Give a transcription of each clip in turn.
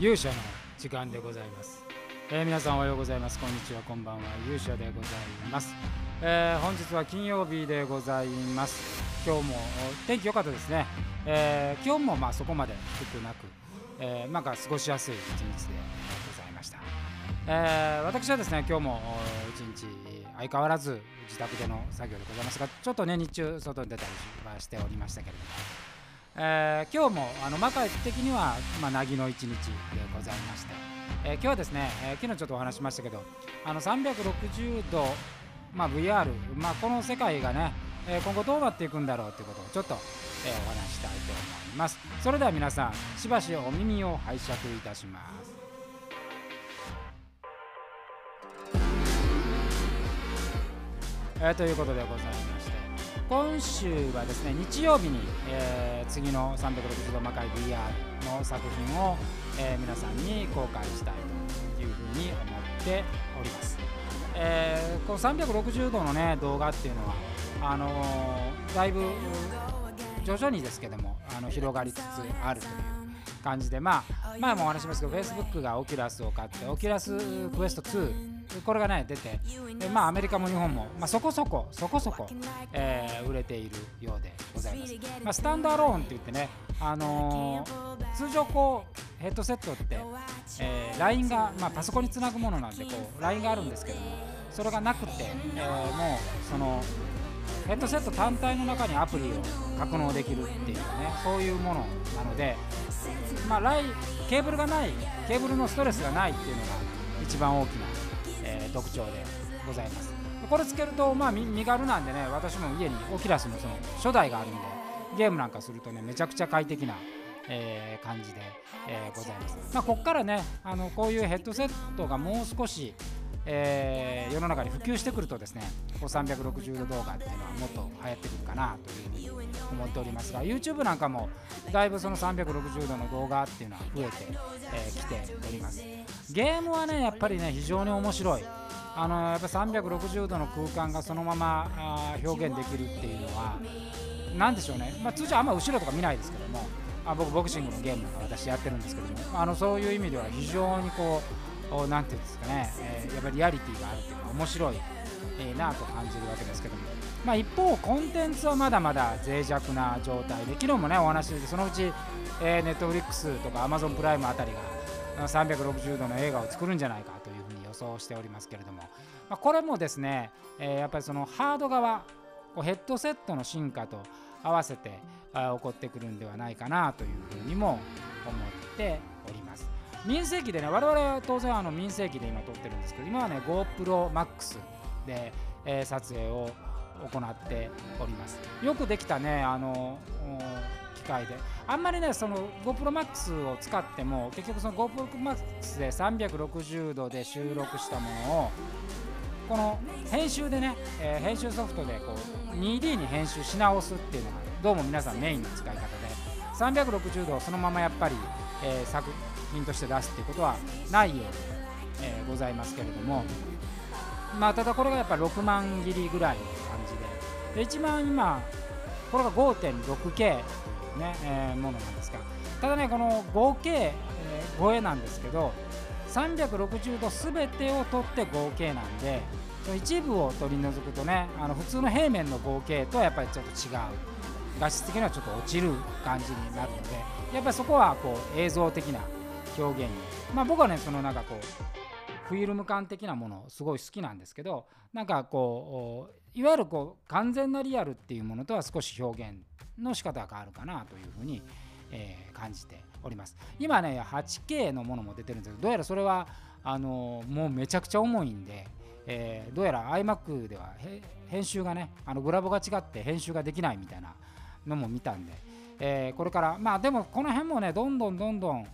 勇者の時間でございます、えー皆さんおはようございます。こんにちは。こんばんは。勇者でございます、えー本日は金曜日でございます。今日も天気良かったですね、えー気温もまあそこまで低くなく、えーなんか過ごしやすい一日でございました、えー私はですね今日も一日相変わらず自宅での作業でございますがちょっとね日中外に出たりはしておりましたけれどもえー今日もあの魔界的には、まあ、なぎの一日でございまして、えー今日はですね、えー昨日ちょっとお話しましたけどあの360度、まあ、VR、まあ、この世界がね、えー今後どうなっていくんだろうということをちょっと、えーお話したいと思います。それでは皆さんしばしお耳を拝借いたします。えーということでございまして今週はですね日曜日に、えー次の360度魔界 VR の作品を、えー皆さんに公開したいというふうに思っております、えーこの360度のね動画っていうのはあのーだいぶ徐々にですけどもあの広がりつつあるという感じでまあ前もお話ししますけど Facebook がオキュラスを買ってオキュラスクエスト2これがね出てでまあアメリカも日本も、まあ、そこそこそこそこ、え売れているようでございます、まあ、スタンドアローンって言ってね、あの通常こうヘッドセットって、えー LINE が、まあ、パソコンにつなぐものなんでこう LINE があるんですけどもそれがなくて、えもうそのヘッドセット単体の中にアプリを格納できるっていうねそういうものなので、まあ、ライケーブルがないケーブルのストレスがないっていうのが一番大きな、特徴でございます。これつけると、まあ、身身軽なんでね私も家にオキラスのその初代があるんでゲームなんかするとねめちゃくちゃ快適な、えー感じで、えーございます、まあ、ここからねあのこういうヘッドセットがもう少しえー世の中に普及してくるとですねこう360度動画っていうのはもっと流行ってくるかなというふうに思っておりますが YouTube なんかもだいぶその360度の動画っていうのは増えてき、えー来ております。ゲームはねやっぱりね非常に面白い。あのやっぱ360度の空間がそのままあ表現できるっていうのはなんでしょうね、まあ、通常あんま後ろとか見ないですけどもあ僕ボクシングのゲームなんか私やってるんですけどもあのそういう意味では非常にこうおなんていうんですかね、えーやっぱりリアリティがあるっていうか面白い、えーなと感じるわけですけども、まあ、一方コンテンツはまだまだ脆弱な状態で昨日もねお話ししてそのうち、えー、Netflix とか Amazon プライムあたりが360度の映画を作るんじゃないかというふうに予想しておりますけれども、まあ、これもですね、えーやっぱりそのハード側こうヘッドセットの進化と合わせて起こってくるんではないかなというふうにも思っております。民生機でね、我々は当然あの民生機で今撮ってるんですけど、今はね、GoPro Max で、えー撮影を行っております。よくできたね、あの機械で、あんまりね、その GoPro Max を使っても、結局その GoPro Max で360度で収録したものを、この編集でね、えー編集ソフトでこう 2D に編集し直すっていうのがどうも皆さんメインの使い方で360度そのままやっぱり、えー作品として出すっていうことはないように、えーございますけれども。まあただこれがやっぱ6万切りぐらいの感じで。で一番今これが 5.6K というね、えーものなんですが。ただねこの 5K、えー超えなんですけど360度全てを取って合計なんで一部を取り除くとねあの普通の平面の合計とはやっぱりちょっと違う。画質的にはちょっと落ちる感じになるのでやっぱりそこはこう映像的な表現に。まあ僕はねそのなんかこうフィルム感的なものすごい好きなんですけどなんかこういわゆるこう完全なリアルっていうものとは少し表現の仕方が変わるかなというふうに、えー感じております。今ね 8K のものも出てるんですけどどうやらそれはあのもうめちゃくちゃ重いんで、えーどうやら iMac では編集がねあのグラボが違って編集ができないみたいなのも見たんで、えーこれからまあでもこの辺もねどんどんどんどん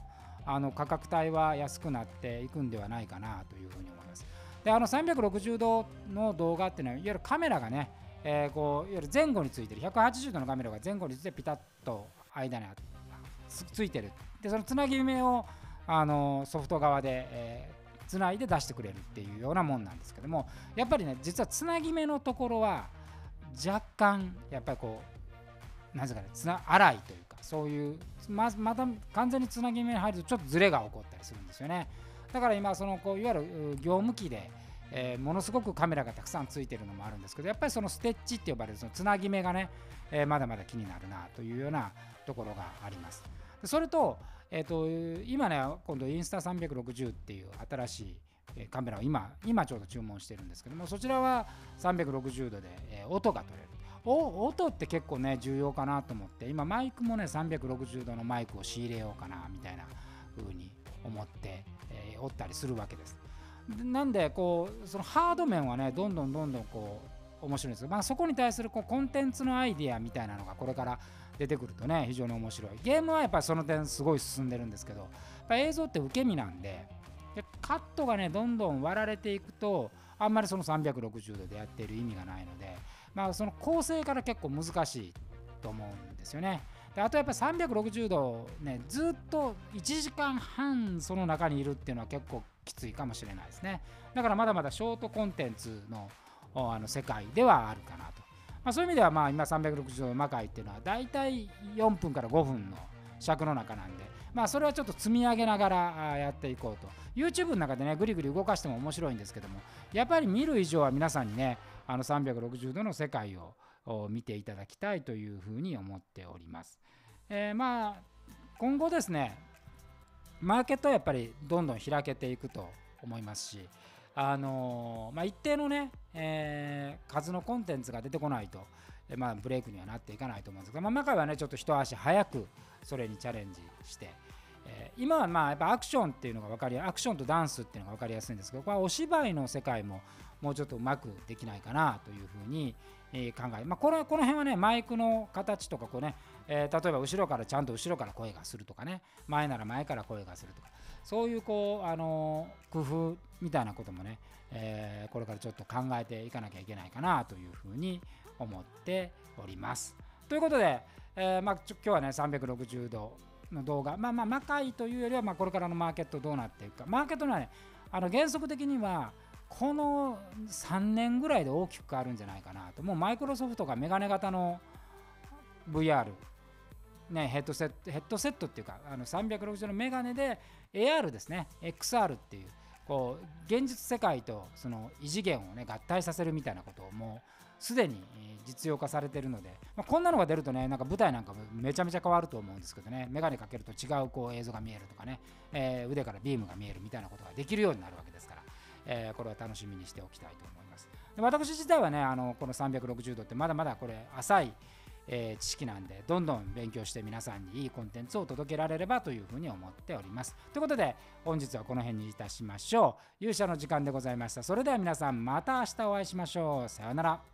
あの価格帯は安くなっていくんではないかなというふうに思います。であの360度の動画っていうのはいわゆるカメラがね、えーこういわゆる前後についてる180度のカメラが前後についてピタッと間についてるでそのつなぎ目をあのソフト側で、えーつないで出してくれるっていうようなもんなんですけどもやっぱりね実はつなぎ目のところは若干やっぱりこうなんですかねつな粗いというかそういうままた完全につなぎ目に入るとちょっとずれが起こったりするんですよね。だから今そのこういわゆる業務機でえー、ものすごくカメラがたくさんついてるのもあるんですけどやっぱりそのステッチって呼ばれるそのつなぎ目がね、えー、まだまだ気になるなというようなところがあります。それと,、えーと、今ね今度インスタ360っていう新しいカメラを今今ちょうど注文してるんですけどもそちらは360度で、え音が取れる。音って結構ね重要かなと思って。今マイクもね360度のマイクを仕入れようかなみたいな風に思って、えー、おったりするわけです。なんでこうそのハード面はねどんどんどんどんこう面白いんですまあ、そこに対するこうコンテンツのアイディアみたいなのがこれから出てくるとね非常に面白い。ゲームはやっぱりその点すごい進んでるんですけどやっぱ映像って受け身なんででカットがねどんどん割られていくとあんまりその360度でやっている意味がないのでまあその構成から結構難しいと思うんですよね。であとやっぱり360度ねずっと1時間半その中にいるっていうのは結構きついかもしれないですね。だからまだまだショートコンテンツのあの世界ではあるかなと、まあ、そういう意味ではまあ今360度魔界っていうのはだいたい4分から5分の尺の中なんでまあそれはちょっと積み上げながらやっていこうと。YouTube の中でねぐりぐり動かしても面白いんですけどもやっぱり見る以上は皆さんにねあの360度の世界を見ていただきたいというふうに思っております。えー、まあ今後ですねマーケットはやっぱりどんどん開けていくと思いますし、あのー、まあ、一定のね、えー、数のコンテンツが出てこないと、えまあ、ブレイクにはなっていかないと思うんですが、まあ、中はねちょっと一足早くそれにチャレンジして、えー、今はまあやっぱアクションっていうのが分かりアクションとダンスっていうのが分かりやすいんですけどこれはお芝居の世界ももうちょっとうまくできないかなというふうに、え考え、まあ、これこの辺はねマイクの形とかこうね、えー、例えば後ろからちゃんと後ろから声がするとかね前なら前から声がするとかそういうこう、あのー、工夫みたいなこともね、え、これからちょっと考えていかなきゃいけないかなというふうに思っております。ということで、えまあ、今日はね360度の動画。まあまあ魔界というよりはまこれからのマーケットどうなっていくか。マーケットのはねあの原則的にはこの3年ぐらいで大きく変わるんじゃないかなと。もうマイクロソフトがメガネ型の VR ね、ヘッドセットヘッドセットっていうかあの360のメガネで AR ですね XR っていうこう現実世界とその異次元をね合体させるみたいなことをもうすでに実用化されてるので、まあ、こんなのが出るとねなんか舞台なんかもめちゃめちゃ変わると思うんですけどねメガネかけると違うこう映像が見えるとかね、えー、腕からビームが見えるみたいなことができるようになるわけですからえー、これは楽しみにしておきたいと思います。で私自体はねあのこの360度ってまだまだこれ浅い、え、知識なんでどんどん勉強して皆さんにいいコンテンツを届けられればというふうに思っております。ということで本日はこの辺にいたしましょう。勇者の時間でございました。それでは皆さんまた明日お会いしましょう。さようなら。